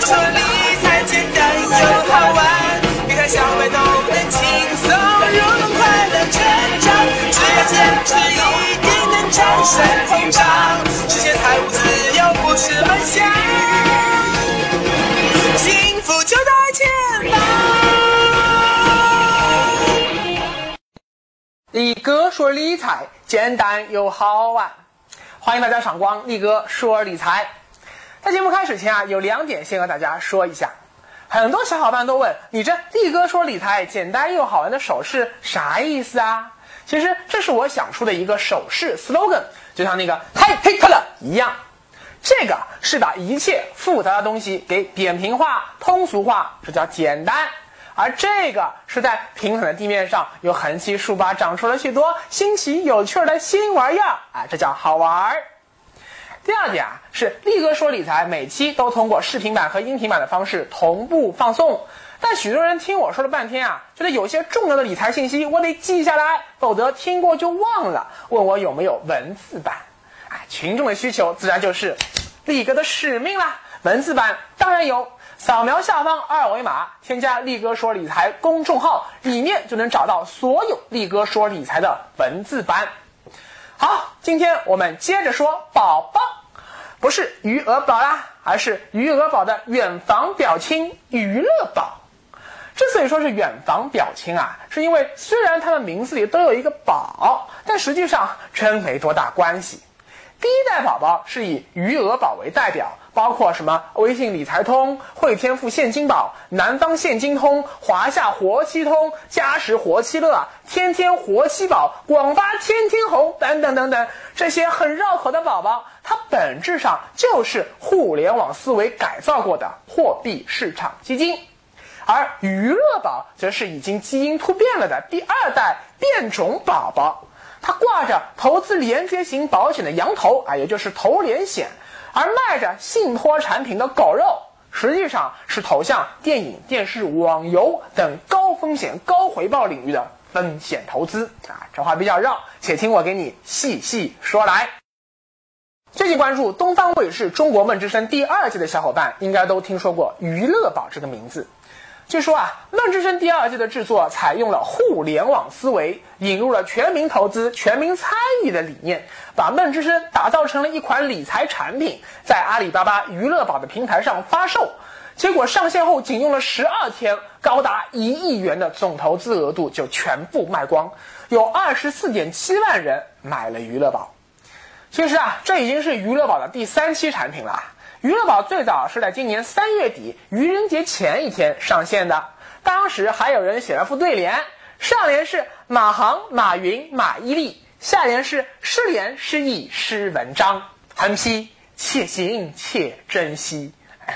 哥说理财简单又好玩，理财小白都能轻松入门，快乐成长，只要坚持一定能战胜通胀，实现财务自由不是梦想，幸福就在前方。李哥说理财简单又好玩，欢迎大家赏光力哥说理财。在节目开始前啊，有两点先和大家说一下。很多小伙伴都问你这力哥说理财简单又好玩的手势啥意思啊？其实这是我想出的一个手势 slogan，就像那个嗨嘿克了一样。这个是把一切复杂的东西给扁平化、通俗化，这叫简单。而这个是在平坦的地面上有横七竖八长出了许多新奇有趣的新玩意儿，啊，这叫好玩儿。第二点啊，是力哥说理财每期都通过视频版和音频版的方式同步放送，但许多人听我说了半天啊，觉得有些重要的理财信息我得记下来，否则听过就忘了，问我有没有文字版。哎，群众的需求自然就是力哥的使命啦，文字版当然有。扫描下方二维码，添加“力哥说理财”公众号，里面就能找到所有力哥说理财的文字版。好，今天我们接着说宝宝，不是余额宝啦，而是余额宝的远房表亲余乐宝。之所以说是远房表亲啊，是因为虽然他们名字里都有一个宝，但实际上真没多大关系。第一代宝宝是以余额宝为代表，包括什么微信理财通、汇添富现金宝、南方现金通、华夏活期通、嘉实活期乐、天天活期宝、广发天天红等等等等这些很绕口的宝宝，它本质上就是互联网思维改造过的货币市场基金，而余乐宝则是已经基因突变了的第二代变种宝宝。它挂着投资连接型保险的羊头啊，也就是投连险，而卖着信托产品的狗肉，实际上是投向电影、电视、网游等高风险高回报领域的风险投资啊。这话比较绕，且听我给你细细说来。最近关注东方卫视《中国梦之声》第二季的小伙伴，应该都听说过娱乐宝这个名字。据说啊，《梦之声》第二季的制作采用了互联网思维，引入了全民投资、全民参与的理念，把《梦之声》打造成了一款理财产品，在阿里巴巴娱乐宝的平台上发售。结果上线后仅用了十二天，高达一亿元的总投资额度就全部卖光，有二十四点七万人买了娱乐宝。其实啊，这已经是娱乐宝的第三期产品了。娱乐宝最早是在今年三月底愚人节前一天上线的，当时还有人写了副对联，上联是马航、马云、马伊琍，下联是失联失忆失文章，横批且行且珍惜。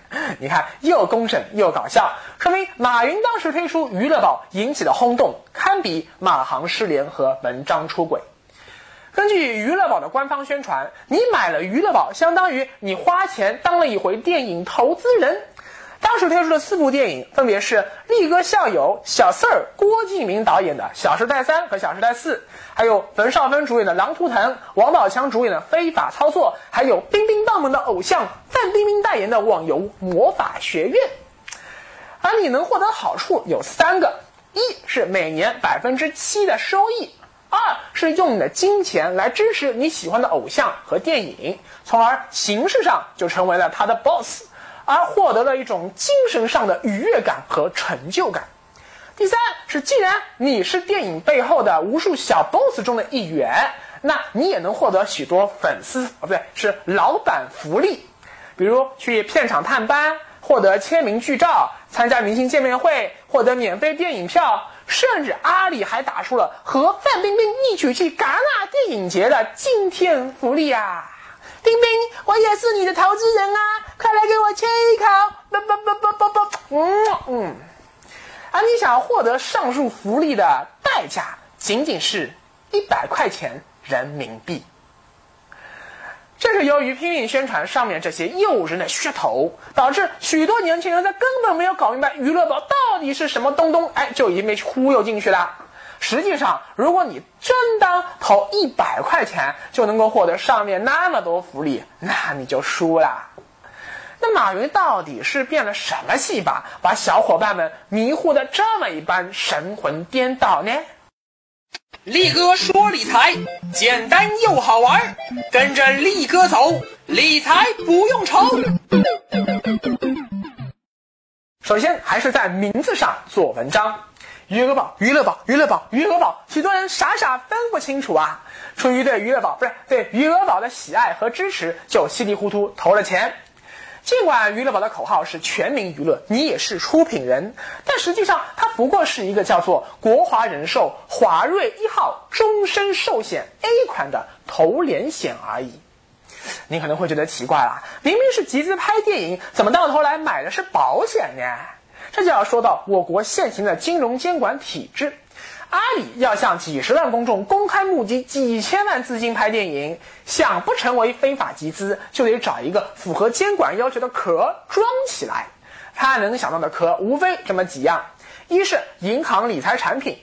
你看，又工整又搞笑，说明马云当时推出娱乐宝引起的轰动，堪比马航失联和文章出轨。根据娱乐宝的官方宣传，你买了娱乐宝，相当于你花钱当了一回电影投资人。当时推出的四部电影分别是力哥校友小四儿郭敬明导演的《小时代三》和《小时代四》，还有冯绍峰主演的《狼图腾》，王宝强主演的《非法操作》，还有冰冰棒棒的偶像范冰冰代言的网游《魔法学院》。而你能获得好处有三个：一是每年百分之七的收益。二是用你的金钱来支持你喜欢的偶像和电影，从而形式上就成为了他的 boss，而获得了一种精神上的愉悦感和成就感。第三是，既然你是电影背后的无数小 boss 中的一员，那你也能获得许多粉丝哦，不对，是老板福利，比如去片场探班，获得签名剧照，参加明星见面会，获得免费电影票。甚至阿里还打出了和范冰冰一起去戛纳电影节的惊天福利啊！冰冰，我也是你的投资人啊，快来给我切一口！啵啵啵啵啵啵，嗯嗯。而你想要获得上述福利的代价，仅仅是一百块钱人民币。这是由于拼命宣传上面这些诱人的噱头，导致许多年轻人在根本没有搞明白娱乐宝到底是什么东东，哎，就已经被忽悠进去了。实际上，如果你真当投一百块钱就能够获得上面那么多福利，那你就输了。那马云到底是变了什么戏法，把小伙伴们迷糊的这么一般神魂颠倒呢？力哥说理财简单又好玩，跟着力哥走，理财不用愁。首先还是在名字上做文章，余额宝、余乐宝、余乐宝、余额宝，许多人傻傻分不清楚啊。出于对余额宝不是对余额宝的喜爱和支持，就稀里糊涂投了钱。尽管娱乐宝的口号是全民娱乐，你也是出品人，但实际上它不过是一个叫做国华人寿华瑞一号终身寿险 A 款的投连险而已。你可能会觉得奇怪了，明明是集资拍电影，怎么到头来买的是保险呢？这就要说到我国现行的金融监管体制。阿里要向几十万公众公开募集几千万资金拍电影，想不成为非法集资，就得找一个符合监管要求的壳装起来。他能想到的壳无非这么几样：一是银行理财产品，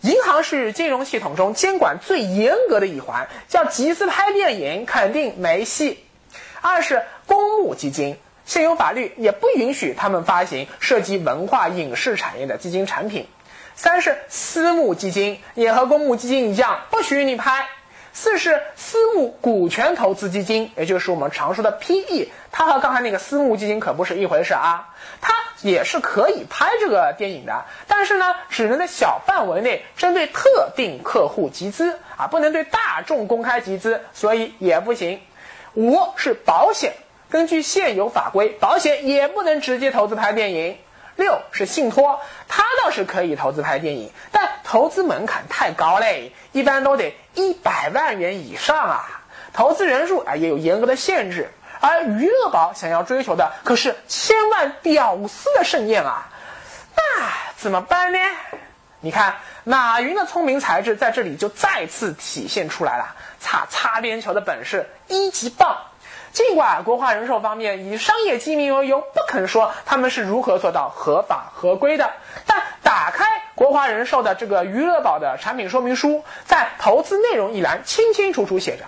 银行是金融系统中监管最严格的一环，叫集资拍电影肯定没戏；二是公募基金，现有法律也不允许他们发行涉及文化影视产业的基金产品。三是私募基金，也和公募基金一样，不许你拍。四是私募股权投资基金，也就是我们常说的 PE，它和刚才那个私募基金可不是一回事啊。它也是可以拍这个电影的，但是呢，只能在小范围内针对特定客户集资啊，不能对大众公开集资，所以也不行。五是保险，根据现有法规，保险也不能直接投资拍电影。六是信托，它倒是可以投资拍电影，但投资门槛太高嘞，一般都得一百万元以上啊。投资人数啊也有严格的限制，而余乐宝想要追求的可是千万屌丝的盛宴啊，那怎么办呢？你看马云的聪明才智在这里就再次体现出来了，擦擦边球的本事一级棒。尽管国华人寿方面以商业机密为由不肯说他们是如何做到合法合规的，但打开国华人寿的这个余额宝的产品说明书，在投资内容一栏清清楚楚写着，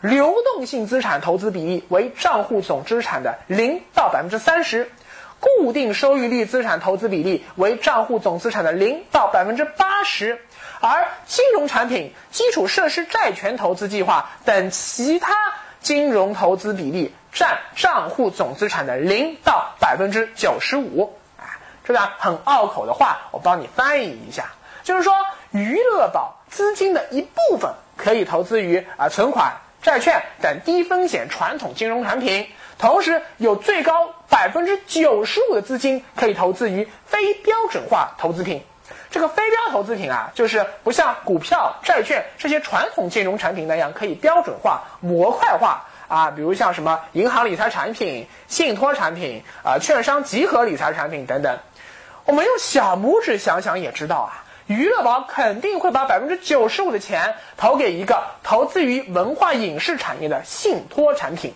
流动性资产投资比例为账户总资产的零到百分之三十，固定收益率资产投资比例为账户总资产的零到百分之八十，而金融产品、基础设施债权投资计划等其他。金融投资比例占账户总资产的零到百分之九十五，啊，这段很拗口的话，我帮你翻译一下，就是说，余额宝资金的一部分可以投资于啊存款、债券等低风险传统金融产品，同时有最高百分之九十五的资金可以投资于非标准化投资品。这个非标投资品啊，就是不像股票、债券这些传统金融产品那样可以标准化、模块化啊，比如像什么银行理财产品、信托产品啊、券商集合理财产品等等。我们用小拇指想想也知道啊，余乐宝肯定会把百分之九十五的钱投给一个投资于文化影视产业的信托产品。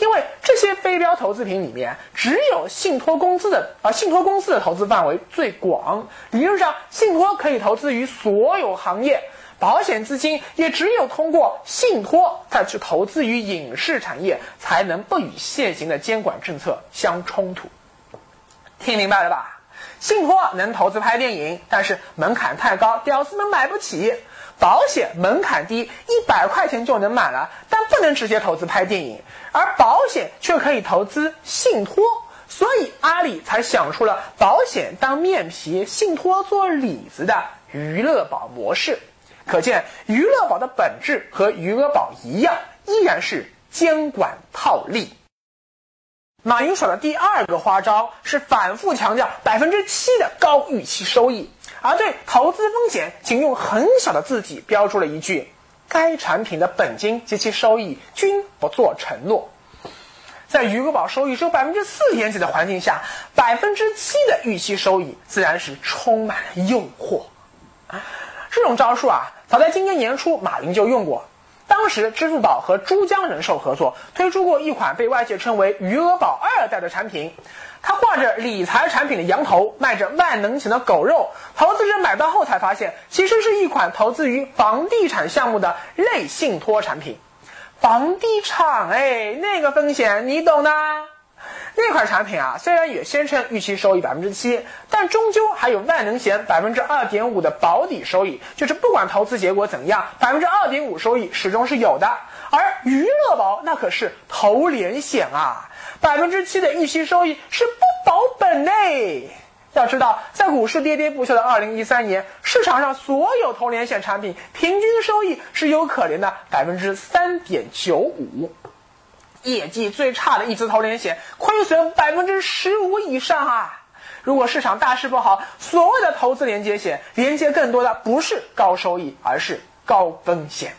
因为这些非标投资品里面，只有信托公司的啊，信托公司的投资范围最广。理论上，信托可以投资于所有行业，保险资金也只有通过信托再去投资于影视产业，才能不与现行的监管政策相冲突。听明白了吧？信托能投资拍电影，但是门槛太高，屌丝们买不起。保险门槛低，一百块钱就能买了，但不能直接投资拍电影，而保险却可以投资信托，所以阿里才想出了保险当面皮，信托做里子的娱乐宝模式。可见娱乐宝的本质和余额宝一样，依然是监管套利。马云耍的第二个花招是反复强调百分之七的高预期收益。而对投资风险，仅用很小的字体标注了一句：“该产品的本金及其收益均不做承诺。”在余额宝收益只有百分之四点几的环境下，百分之七的预期收益自然是充满了诱惑。这种招数啊，早在今年年初，马云就用过。当时，支付宝和珠江人寿合作推出过一款被外界称为“余额宝二代”的产品。它挂着理财产品的羊头，卖着万能型的狗肉。投资者买到后才发现，其实是一款投资于房地产项目的类信托产品。房地产，哎，那个风险你懂的。那款产品啊，虽然也宣称预期收益百分之七，但终究还有万能险百分之二点五的保底收益，就是不管投资结果怎样，百分之二点五收益始终是有的。而娱乐保那可是投连险啊，百分之七的预期收益是不保本嘞。要知道，在股市跌跌不休的二零一三年，市场上所有投连险产品平均收益是有可怜的百分之三点九五。业绩最差的一只投连险，亏损百分之十五以上啊！如果市场大势不好，所谓的投资连接险，连接更多的不是高收益，而是高风险。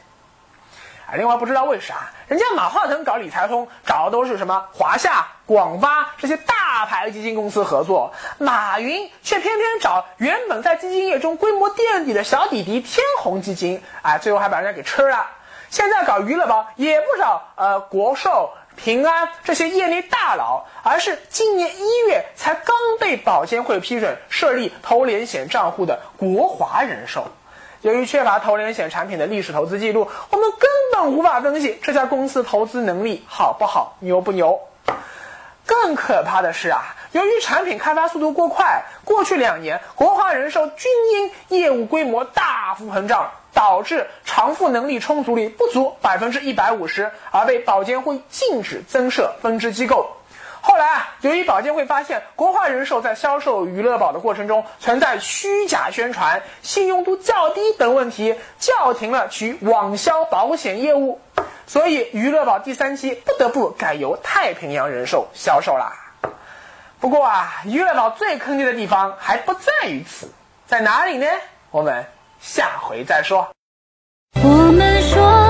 啊，另外不知道为啥，人家马化腾搞理财通找的都是什么华夏、广发这些大牌基金公司合作，马云却偏偏找原本在基金业中规模垫底的小弟弟天弘基金，啊，最后还把人家给吃了。现在搞娱乐包也不少，呃，国寿、平安这些业内大佬，而是今年一月才刚被保监会批准设立投连险账户的国华人寿。由于缺乏投连险产品的历史投资记录，我们根本无法分析这家公司投资能力好不好、牛不牛。更可怕的是啊，由于产品开发速度过快，过去两年国华人寿均因业务规模大幅膨胀。导致偿付能力充足率不足百分之一百五十，而被保监会禁止增设分支机构。后来啊，由于保监会发现国华人寿在销售娱乐保的过程中存在虚假宣传、信用度较低等问题，叫停了其网销保险业务，所以娱乐保第三期不得不改由太平洋人寿销售啦。不过啊，娱乐宝最坑爹的地方还不在于此，在哪里呢？我们。下回再说。我们说